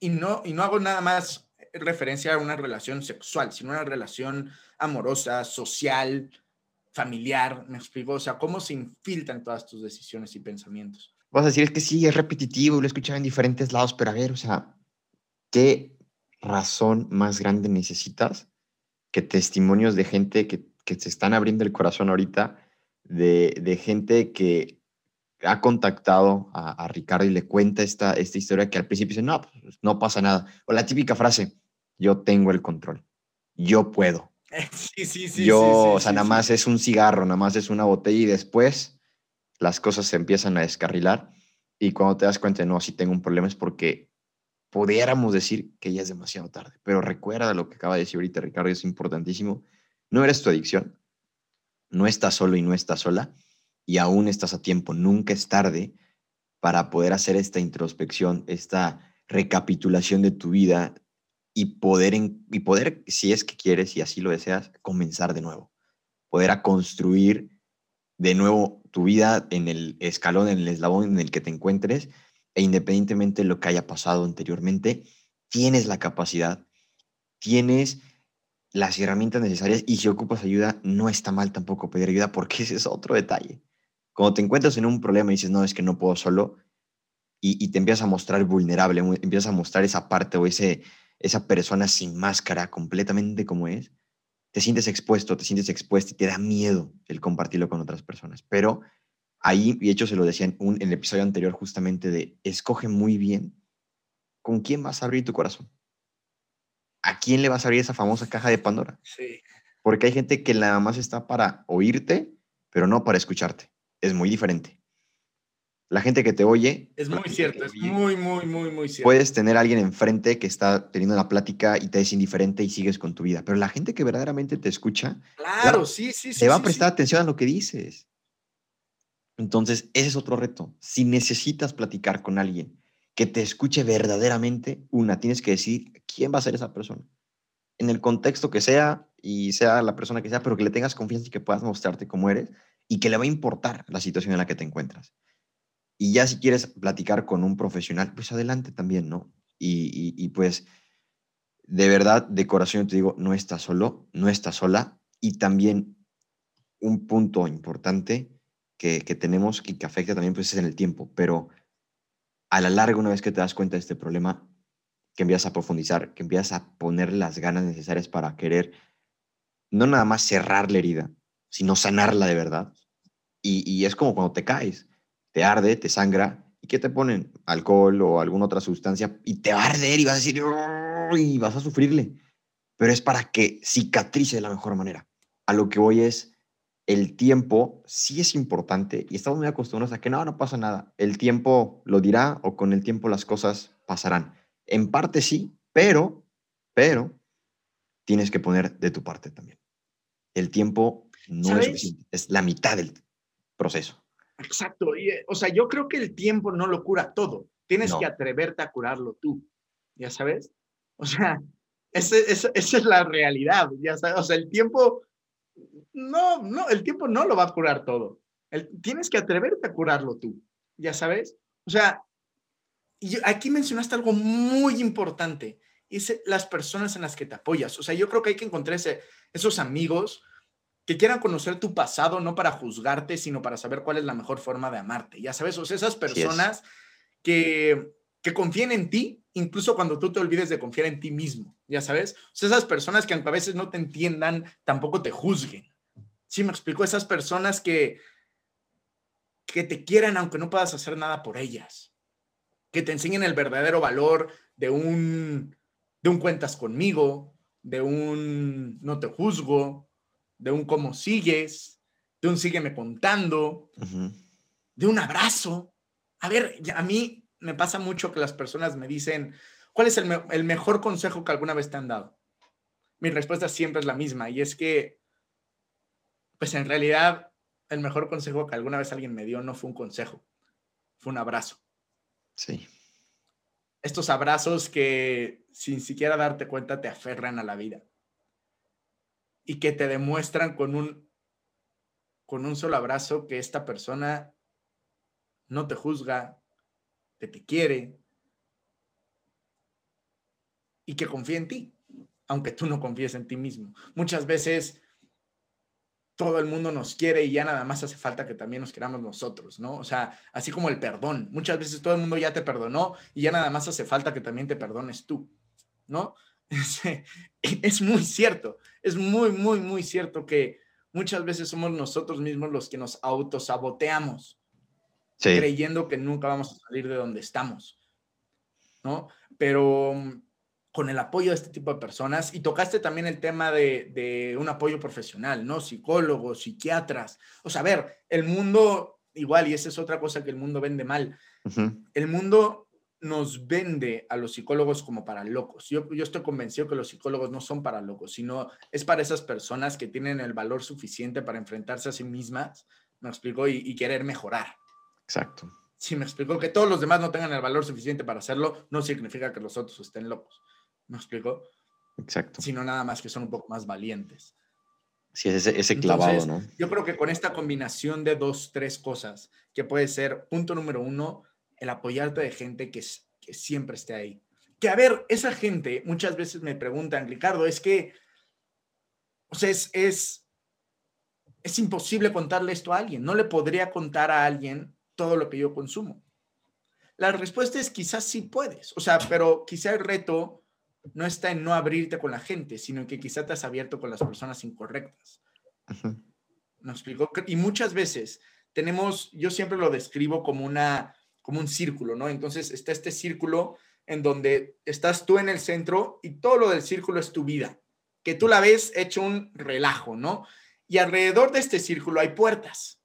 Y no, y no hago nada más referencia a una relación sexual, sino una relación amorosa, social, familiar, me explico, o sea, cómo se infiltran todas tus decisiones y pensamientos vas a decir, que sí, es repetitivo lo he escuchado en diferentes lados, pero a ver, o sea, ¿qué razón más grande necesitas que testimonios de gente que, que se están abriendo el corazón ahorita, de, de gente que ha contactado a, Ricardo y le cuenta esta, esta historia que al principio dice, no, pues, no pasa nada. O la típica frase, yo tengo el control, yo puedo. (laughs) Sí, sí, sí. Yo, o sea, nada más es un cigarro, nada más es una botella y después las cosas se empiezan a descarrilar y cuando te das cuenta, no, si tengo un problema es porque pudiéramos decir que ya es demasiado tarde. Pero recuerda lo que acaba de decir ahorita Ricardo, es importantísimo. No eres tu adicción, no estás solo y no estás sola y aún estás a tiempo, nunca es tarde para poder hacer esta introspección, esta recapitulación de tu vida y poder, y poder, si es que quieres y así lo deseas, comenzar de nuevo, poder a construir de nuevo tu vida en el escalón, en el eslabón en el que te encuentres, e independientemente de lo que haya pasado anteriormente, tienes la capacidad, tienes las herramientas necesarias y si ocupas ayuda, no está mal tampoco pedir ayuda porque (laughs) ese es otro detalle. Cuando te encuentras en un problema y dices, no, es que no puedo solo, y, te empiezas a mostrar vulnerable, empiezas a mostrar esa parte o ese, esa persona sin máscara completamente como es, te sientes expuesto, te sientes expuesto y te da miedo el compartirlo con otras personas. Pero ahí, y de hecho se lo decía en, un, en el episodio anterior justamente de, escoge muy bien con quién vas a abrir tu corazón. ¿A quién le vas a abrir esa famosa caja de Pandora? Sí. Porque hay gente que nada más está para oírte, pero no para escucharte. Es muy diferente. La gente que te oye. Es muy cierto, es muy, muy, muy, muy cierto. Puedes tener a alguien enfrente que está teniendo la plática y te es indiferente y sigues con tu vida. Pero la gente que verdaderamente te escucha. Claro, sí, sí, sí. Te va a prestar atención a lo que dices. Entonces, ese es otro reto. Si necesitas platicar con alguien que te escuche verdaderamente, una, tienes que decir quién va a ser esa persona. En el contexto que sea y sea la persona que sea, pero que le tengas confianza y que puedas mostrarte cómo eres y que le va a importar la situación en la que te encuentras. Y ya si quieres platicar con un profesional, pues adelante también, ¿no? Y, pues de verdad, de corazón te digo, no estás solo, no estás sola. Y también un punto importante que, tenemos y que afecta también pues es en el tiempo, pero a la larga, una vez que te das cuenta de este problema, que empiezas a profundizar, que empiezas a poner las ganas necesarias para querer no nada más cerrar la herida, sino sanarla de verdad. Y, y es como cuando te caes te arde, te sangra, ¿y qué te ponen? Alcohol o alguna otra sustancia, y te va a arder y vas a decir, y vas a sufrirle. Pero es para que cicatrice de la mejor manera. A lo que voy es, el tiempo sí es importante y estamos muy acostumbrados a que no, no pasa nada. El tiempo lo dirá o con el tiempo las cosas pasarán. En parte sí, pero, pero, tienes que poner de tu parte también. El tiempo no es suficiente, es la mitad del proceso. Exacto. Y, eh, o sea, yo creo que el tiempo no lo cura todo. Tienes que atreverte a curarlo tú. ¿Ya sabes? O sea, esa es la realidad. Ya sabes? O sea, el tiempo, no, no, el tiempo no lo va a curar todo. tienes que atreverte a curarlo tú. ¿Ya sabes? O sea, y aquí mencionaste algo muy importante es las personas en las que te apoyas. O sea, yo creo que hay que encontrar esos amigos que quieran conocer tu pasado, no para juzgarte, sino para saber cuál es la mejor forma de amarte. Ya sabes, o sea, esas personas que, que confíen en ti, incluso cuando tú te olvides de confiar en ti mismo, ya sabes. O sea, esas personas que aunque a veces no te entiendan, tampoco te juzguen. Sí, me explico, esas personas que, que te quieran aunque no puedas hacer nada por ellas, que te enseñen el verdadero valor de un, de un cuentas conmigo, de un no te juzgo, de un cómo sigues, de un sígueme contando, de un abrazo. A ver, a mí me pasa mucho que las personas me dicen, ¿cuál es el, el mejor consejo que alguna vez te han dado? Mi respuesta siempre es la misma y es que, pues en realidad el mejor consejo que alguna vez alguien me dio no fue un consejo, fue un abrazo. Sí. Estos abrazos que sin siquiera darte cuenta te aferran a la vida y que te demuestran con un con un solo abrazo que esta persona no te juzga, que te quiere y que confía en ti, aunque tú no confíes en ti mismo. Muchas veces todo el mundo nos quiere y ya nada más hace falta que también nos queramos nosotros, ¿no? O sea, así como el perdón. Muchas veces todo el mundo ya te perdonó y ya nada más hace falta que también te perdones tú, ¿no? (laughs) Es, muy cierto, es muy, muy, muy cierto que muchas veces somos nosotros mismos los que nos autosaboteamos, creyendo que nunca vamos a salir de donde estamos, ¿no? Pero con el apoyo de este tipo de personas y tocaste también el tema de, un apoyo profesional, ¿no? Psicólogos, psiquiatras. O sea, a ver, el mundo, igual, y esa es otra cosa que el mundo vende mal, el mundo nos vende a los psicólogos como para locos. Yo, yo estoy convencido que los psicólogos no son para locos, sino es para esas personas que tienen el valor suficiente para enfrentarse a sí mismas, me explico, y, y querer mejorar. Exacto. Si me explico que todos los demás no tengan el valor suficiente para hacerlo, no significa que los otros estén locos. ¿Me explico? Exacto. Sino nada más que son un poco más valientes. Sí, es ese, clavado, ¿no? Yo creo que con esta combinación de dos, tres cosas, que puede ser, punto número uno, el apoyarte de gente que, que siempre esté ahí. Que a ver, esa gente muchas veces me preguntan, Ricardo, es que, o sea, es, es, es imposible contarle esto a alguien. No le podría contar a alguien todo lo que yo consumo. La respuesta es quizás sí puedes, o sea, pero quizá el reto no está en no abrirte con la gente, sino en que quizá te has abierto con las personas incorrectas. ¿Me explico? Y muchas veces tenemos, yo siempre lo describo como una, como un círculo, ¿no? Entonces está este círculo en donde estás tú en el centro y todo lo del círculo es tu vida, que tú la ves hecho un relajo, ¿no? Y alrededor de este círculo hay puertas.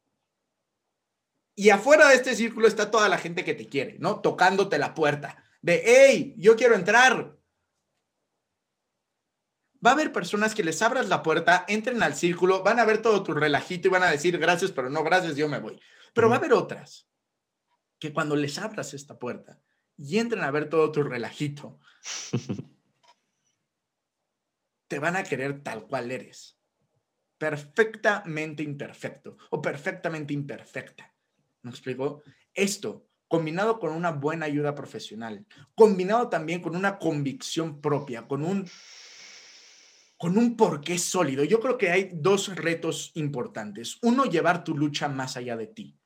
Y afuera de este círculo está toda la gente que te quiere, ¿no? Tocándote la puerta. De, hey, yo quiero entrar, va a haber personas que les abras la puerta, entren al círculo, van a ver todo tu relajito y van a decir gracias, pero no gracias, yo me voy. Pero va a haber otras que cuando les abras esta puerta y entren a ver todo tu relajito, (laughs) te van a querer tal cual eres. Perfectamente imperfecto o perfectamente imperfecta. ¿Me explico? Esto combinado con una buena ayuda profesional, combinado también con una convicción propia, con un con un porqué sólido. Yo creo que hay dos retos importantes. Uno, llevar tu lucha más allá de ti.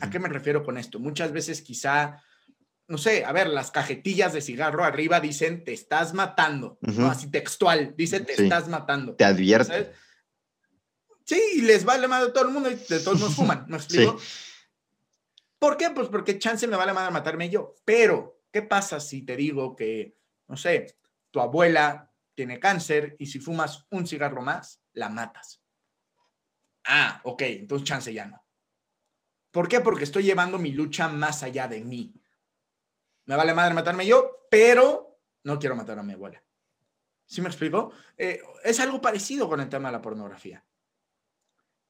¿A qué me refiero con esto? Muchas veces quizá, no sé, a ver, las cajetillas de cigarro arriba dicen te estás matando, ¿no? Así textual, dice te estás matando. Te advierte. Sí, y les vale madre a todo el mundo y de todos nos fuman, ¿me explico? ¿Por qué? Pues porque chance me vale madre matarme yo. Pero, ¿qué pasa si te digo que, no sé, tu abuela tiene cáncer y si fumas un cigarro más, la matas. Ah, ok, entonces chance ya no. ¿Por qué? Porque estoy llevando mi lucha más allá de mí. Me vale madre matarme yo, pero no quiero matar a mi abuela. ¿Sí me explico? Eh, es algo parecido con el tema de la pornografía.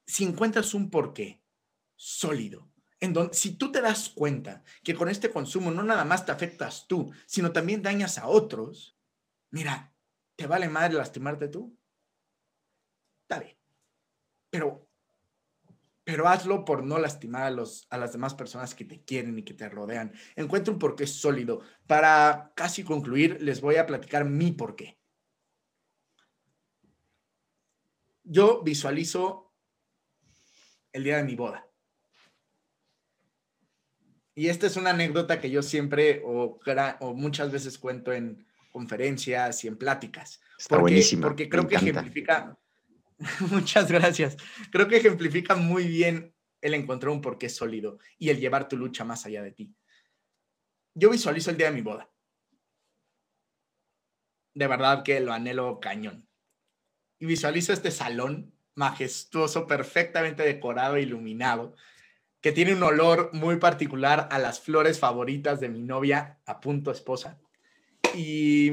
Si encuentras un porqué sólido, en donde si tú te das cuenta que con este consumo no nada más te afectas tú, sino también dañas a otros, mira, ¿Te vale madre lastimarte tú? Está bien. Pero pero hazlo por no lastimar a, los, a las demás personas que te quieren y que te rodean. Encuentra un porqué sólido. Para casi concluir, les voy a platicar mi porqué. Yo visualizo el día de mi boda. Y esta es una anécdota que yo siempre o, o muchas veces cuento en conferencias y en pláticas. Está porque, buenísima. Porque creo me que encanta. ejemplifica, (laughs) muchas gracias, creo que ejemplifica muy bien el encontrar un porqué sólido y el llevar tu lucha más allá de ti. Yo visualizo el día de mi boda. De verdad que lo anhelo cañón. Y visualizo este salón majestuoso, perfectamente decorado e iluminado, que tiene un olor muy particular a las flores favoritas de mi novia, a punto esposa. Y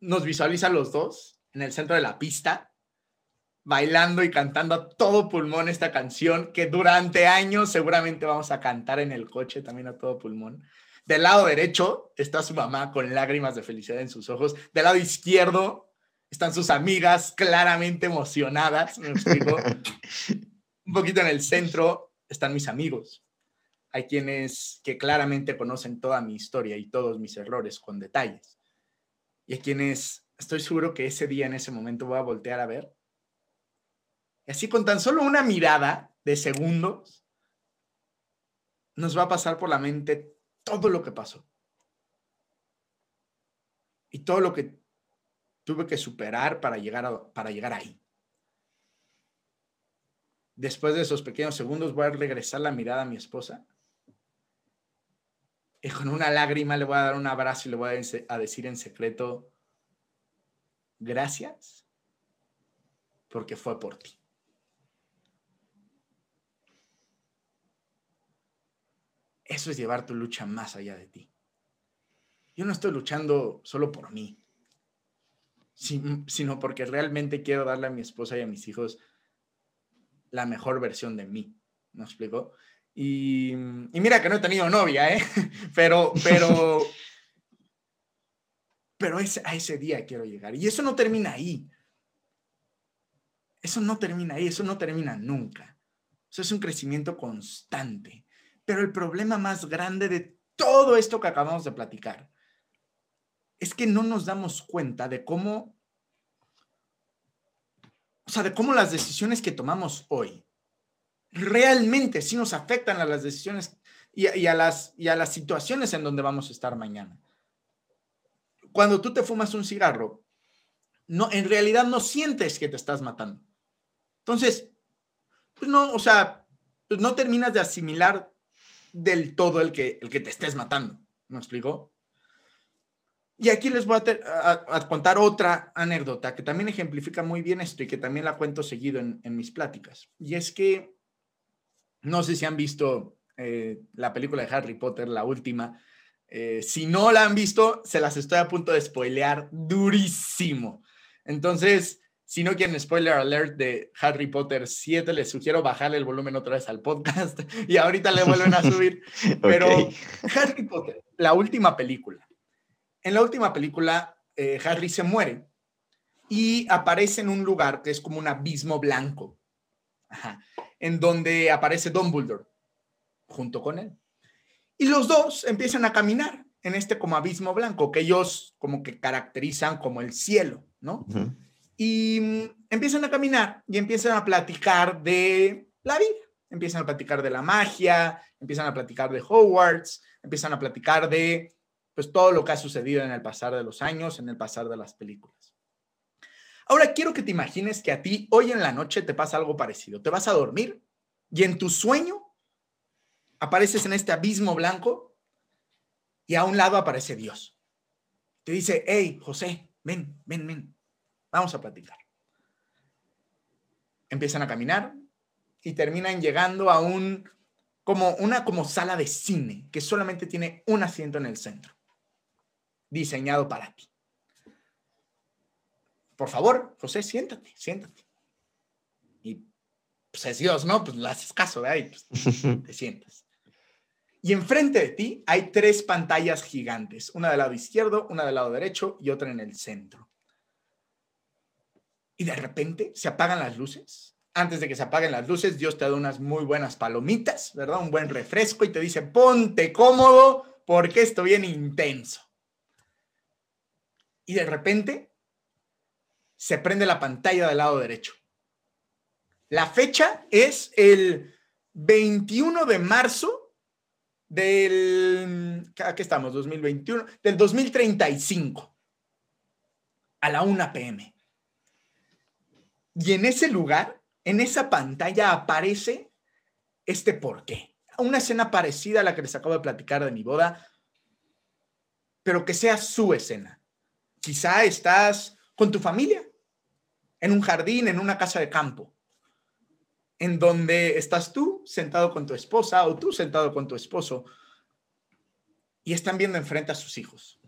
nos visualiza los dos en el centro de la pista, bailando y cantando a todo pulmón esta canción que durante años seguramente vamos a cantar en el coche también a todo pulmón. Del lado derecho está su mamá con lágrimas de felicidad en sus ojos. Del lado izquierdo están sus amigas claramente emocionadas, me explico. (laughs) Un poquito en el centro están mis amigos. Hay quienes que claramente conocen toda mi historia y todos mis errores con detalles. Y hay quienes estoy seguro que ese día, en ese momento, voy a voltear a ver. Y así con tan solo una mirada de segundos, nos va a pasar por la mente todo lo que pasó. Y todo lo que tuve que superar para llegar, a, para llegar ahí. Después de esos pequeños segundos voy a regresar la mirada a mi esposa y con una lágrima le voy a dar un abrazo y le voy a decir en secreto, gracias porque fue por ti. Eso es llevar tu lucha más allá de ti. Yo no estoy luchando solo por mí, sino porque realmente quiero darle a mi esposa y a mis hijos la mejor versión de mí. ¿Me explico? Y, y, mira que no he tenido novia, ¿eh? (laughs) Pero, pero, (laughs) pero ese, a ese día quiero llegar. Y eso no termina ahí. Eso no termina ahí, eso no termina nunca. Eso es un crecimiento constante. Pero el problema más grande de todo esto que acabamos de platicar es que no nos damos cuenta de cómo, o sea, de cómo las decisiones que tomamos hoy realmente sí nos afectan a las decisiones y, a las, y a las situaciones en donde vamos a estar mañana. Cuando tú te fumas un cigarro, no, en realidad no sientes que te estás matando. Entonces, pues no, o sea, pues no terminas de asimilar del todo el que, el que te estés matando. ¿Me explico? Y aquí les voy a, a, a, contar otra anécdota que también ejemplifica muy bien esto y que también la cuento seguido en, en mis pláticas. Y es que no sé si han visto eh, la película de Harry Potter, la última. Eh, si no la han visto, se las estoy a punto de spoilear durísimo. Entonces, si no quieren spoiler alert de Harry Potter 7, les sugiero bajarle el volumen otra vez al podcast (laughs) y ahorita le vuelven a subir. (laughs) Pero okay. Harry Potter, la última película. En la última película, eh, Harry se muere y aparece en un lugar que es como un abismo blanco. Ajá en donde aparece Dumbledore junto con él. Y los dos empiezan a caminar en este como abismo blanco que ellos como que caracterizan como el cielo, ¿no? Uh -huh. Y mm, empiezan a caminar y empiezan a platicar de la vida, empiezan a platicar de la magia, empiezan a platicar de Hogwarts, empiezan a platicar de pues todo lo que ha sucedido en el pasar de los años, en el pasar de las películas. Ahora quiero que te imagines que a ti hoy en la noche te pasa algo parecido. Te vas a dormir y en tu sueño apareces en este abismo blanco y a un lado aparece Dios. Te dice, hey, José, ven, ven, ven, vamos a platicar. Empiezan a caminar y terminan llegando a un, como una como sala de cine que solamente tiene un asiento en el centro, diseñado para ti por favor, José, siéntate, siéntate. Y pues es Dios, ¿no? Pues le haces caso, ¿verdad? Y pues, (laughs) te sientas. Y enfrente de ti hay tres pantallas gigantes, una del lado izquierdo, una del lado derecho y otra en el centro. Y de repente se apagan las luces, antes de que se apaguen las luces, Dios te da unas muy buenas palomitas, ¿verdad? Un buen refresco y te dice, ponte cómodo porque esto viene intenso. Y de repente se prende la pantalla del lado derecho. La fecha es el 21 de marzo del, ¿qué estamos? 2021, del 2035, a la 1 pm. Y en ese lugar, en esa pantalla aparece este porqué. Una escena parecida a la que les acabo de platicar de mi boda, pero que sea su escena. Quizá estás con tu familia, en un jardín, en una casa de campo en donde estás tú sentado con tu esposa o tú sentado con tu esposo y están viendo enfrente a sus hijos.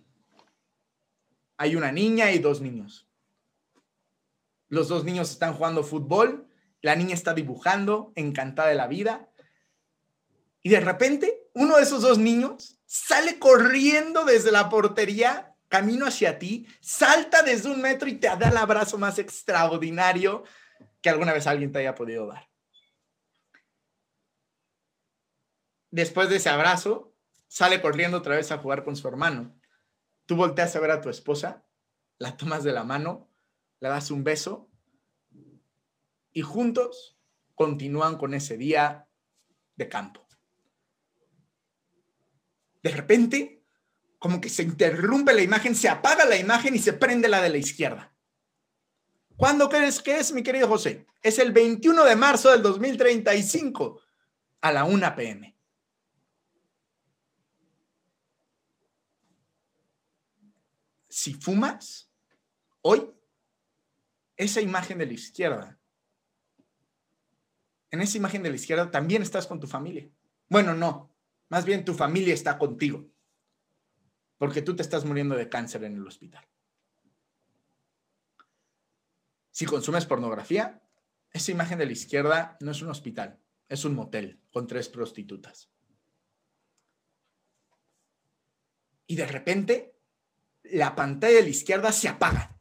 Hay una niña y dos niños. Los dos niños están jugando fútbol, la niña está dibujando, encantada de la vida, y de repente uno de esos dos niños sale corriendo desde la portería, camino hacia ti, salta desde un metro y te da el abrazo más extraordinario que alguna vez alguien te haya podido dar. después de ese abrazo, sale corriendo otra vez a jugar con su hermano. Tú volteas a ver a tu esposa, la tomas de la mano, le das un beso y juntos continúan con ese día de campo. De repente, como que se interrumpe la imagen, se apaga la imagen y se prende la de la izquierda. ¿Cuándo crees que es, mi querido José? Es el 21 de marzo del 2035 a la 1 pm. si fumas, hoy, esa imagen de la izquierda, en esa imagen de la izquierda también estás con tu familia. Bueno, no, más bien tu familia está contigo, porque tú te estás muriendo de cáncer en el hospital. Si consumes pornografía, esa imagen de la izquierda no es un hospital, es un motel con tres prostitutas. Y de repente la pantalla de la izquierda se apaga.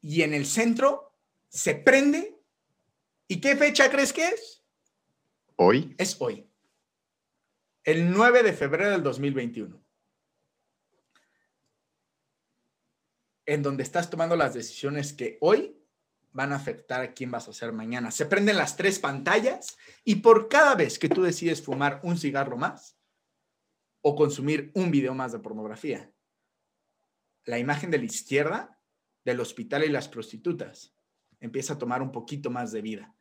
Y en el centro se prende. ¿Y qué fecha crees que es? Hoy. Es hoy. El 9 de febrero del 2021. En donde estás tomando las decisiones que hoy van a afectar a quién vas a ser mañana. Se prenden las tres pantallas y por cada vez que tú decides fumar un cigarro más, o consumir un video más de pornografía. La imagen de la izquierda del hospital y las prostitutas empieza a tomar un poquito más de vida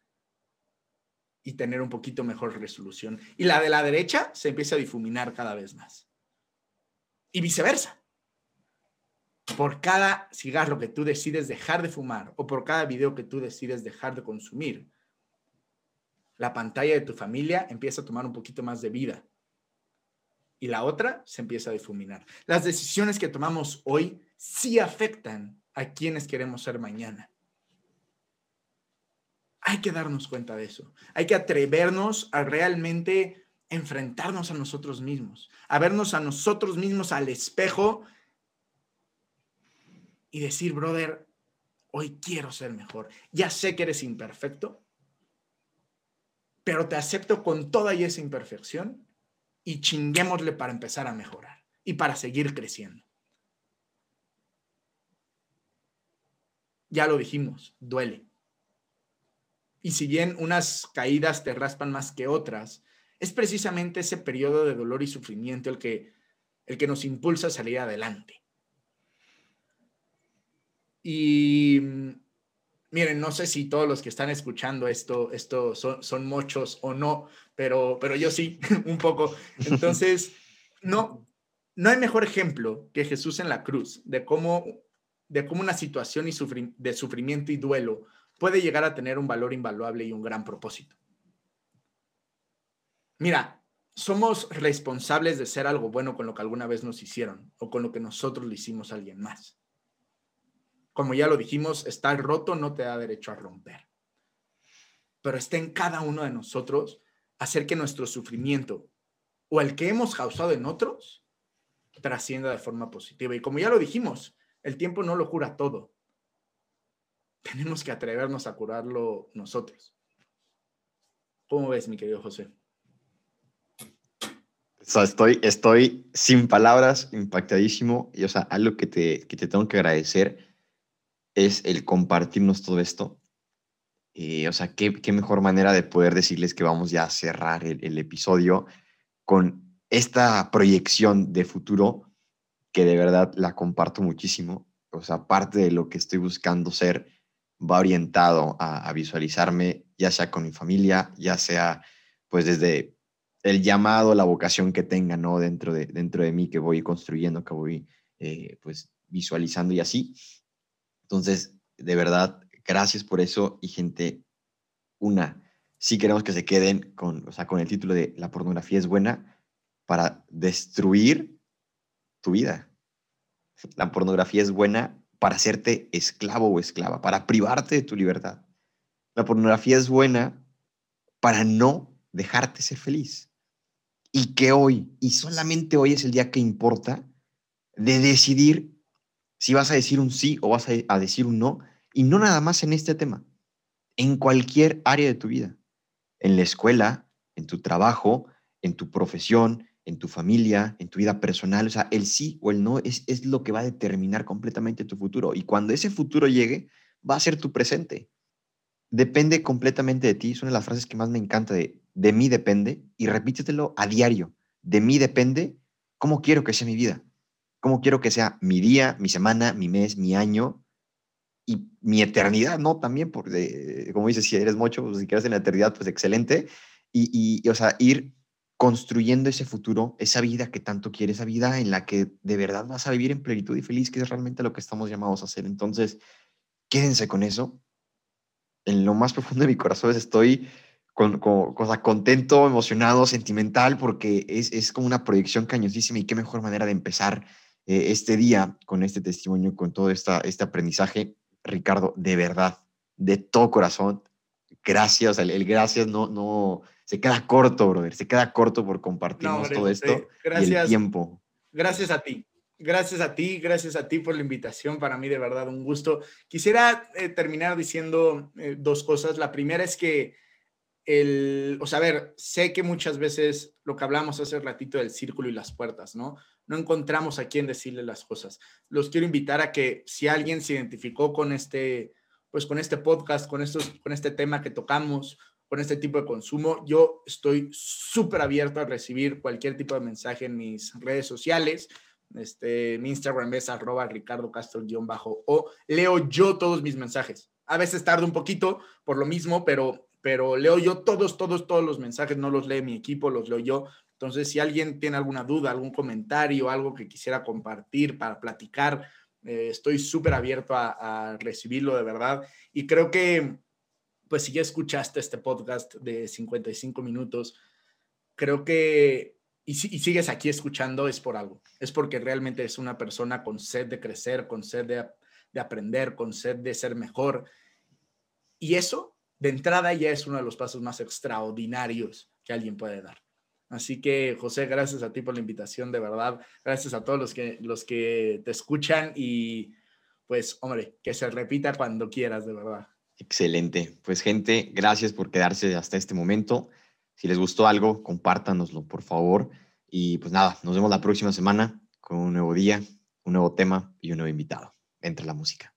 y tener un poquito mejor resolución. Y la de la derecha se empieza a difuminar cada vez más. Y viceversa. Por cada cigarro que tú decides dejar de fumar o por cada video que tú decides dejar de consumir, la pantalla de tu familia empieza a tomar un poquito más de vida y la otra se empieza a difuminar. Las decisiones que tomamos hoy sí afectan a quienes queremos ser mañana. Hay que darnos cuenta de eso. Hay que atrevernos a realmente enfrentarnos a nosotros mismos, a vernos a nosotros mismos al espejo y decir, brother, hoy quiero ser mejor. Ya sé que eres imperfecto, pero te acepto con toda esa imperfección y chinguémosle para empezar a mejorar y para seguir creciendo. Ya lo dijimos, duele. Y si bien unas caídas te raspan más que otras, es precisamente ese periodo de dolor y sufrimiento el que, el que nos impulsa a salir adelante. Y miren, no sé si todos los que están escuchando esto, esto son, son muchos o no, pero, pero yo sí, (laughs) un poco. Entonces, no, no hay mejor ejemplo que Jesús en la cruz de cómo, de cómo una situación y de sufrimiento y duelo puede llegar a tener un valor invaluable y un gran propósito. Mira, somos responsables de ser algo bueno con lo que alguna vez nos hicieron o con lo que nosotros le hicimos a alguien más como ya lo dijimos, estar roto no te da derecho a romper. Pero está en cada uno de nosotros hacer que nuestro sufrimiento o el que hemos causado en otros trascienda de forma positiva. Y como ya lo dijimos, el tiempo no lo cura todo. Tenemos que atrevernos a curarlo nosotros. ¿Cómo ves, mi querido José? estoy, estoy sin palabras, impactadísimo. Y, o sea, algo que te, que te tengo que agradecer es el compartirnos todo esto. Eh, o sea, ¿qué, qué, mejor manera de poder decirles que vamos ya a cerrar el, el episodio con esta proyección de futuro que de verdad la comparto muchísimo. O sea, parte de lo que estoy buscando ser va orientado a, visualizarme, ya sea con mi familia, ya sea pues desde el llamado, la vocación que tenga, ¿no? Dentro de, dentro de mí que voy construyendo, que voy eh, pues visualizando y así. Entonces, de verdad, gracias por eso y gente, una, sí queremos que se queden con, o sea, con el título de La pornografía es buena para destruir tu vida. La pornografía es buena para hacerte esclavo o esclava, para privarte de tu libertad. La pornografía es buena para no dejarte ser feliz. Y que hoy, y solamente hoy es el día que importa, de decidir si vas a decir un sí o vas a, decir un no, y no nada más en este tema, en cualquier área de tu vida, en la escuela, en tu trabajo, en tu profesión, en tu familia, en tu vida personal. O sea, el sí o el no es, es lo que va a determinar completamente tu futuro. Y cuando ese futuro llegue, va a ser tu presente. Depende completamente de ti. Es una de las frases que más me encanta de de mí depende, y repítetelo a diario, de mí depende cómo quiero que sea mi vida, cómo quiero que sea mi día, mi semana, mi mes, mi año y mi eternidad, ¿no? También, porque, como dices, si eres mucho, pues, si quieres en la eternidad, pues excelente. Y, y, o sea, ir construyendo ese futuro, esa vida que tanto quieres, esa vida en la que de verdad vas a vivir en plenitud y feliz, que es realmente lo que estamos llamados a hacer. Entonces, quédense con eso. En lo más profundo de mi corazón estoy con, cosa contento, emocionado, sentimental, porque es, es, como una proyección cañosísima y qué mejor manera de empezar eh, este día con este testimonio, con todo esta, este aprendizaje. Ricardo, de verdad, de todo corazón, gracias, el, el, gracias no, no, se queda corto, brother, se queda corto por compartirnos todo esto gracias, y el tiempo. Gracias a ti. Gracias a ti, gracias a ti por la invitación. Para mí, de verdad, un gusto. Quisiera eh, terminar diciendo eh, dos cosas. La primera es que el, o sea, a ver, sé que muchas veces lo que hablamos hace ratito del círculo y las puertas, ¿no? No encontramos a quién decirle las cosas. Los quiero invitar a que si alguien se identificó con este, pues con este podcast, con, estos, con este tema que tocamos, con este tipo de consumo, yo estoy súper abierto a recibir cualquier tipo de mensaje en mis redes sociales. Este, mi Instagram es arroba ricardo castro-bajo o leo yo todos mis mensajes. A veces tardo un poquito por lo mismo, pero pero leo yo todos, todos, todos los mensajes, no los lee mi equipo, los leo yo. Entonces, si alguien tiene alguna duda, algún comentario, algo que quisiera compartir para platicar, eh, estoy súper abierto a, recibirlo de verdad. Y creo que, pues si ya escuchaste este podcast de 55 minutos, creo que, y, si, y sigues aquí escuchando, es por algo. Es porque realmente es una persona con sed de crecer, con sed de, de aprender, con sed de ser mejor. Y eso de entrada ya es uno de los pasos más extraordinarios que alguien puede dar. Así que, José, gracias a ti por la invitación, de verdad. Gracias a todos los que, los que te escuchan y pues, hombre, que se repita cuando quieras, de verdad. Excelente. Pues, gente, gracias por quedarse hasta este momento. Si les gustó algo, compártanoslo, por favor. Y pues nada, nos vemos la próxima semana con un nuevo día, un nuevo tema y un nuevo invitado. Entre la música.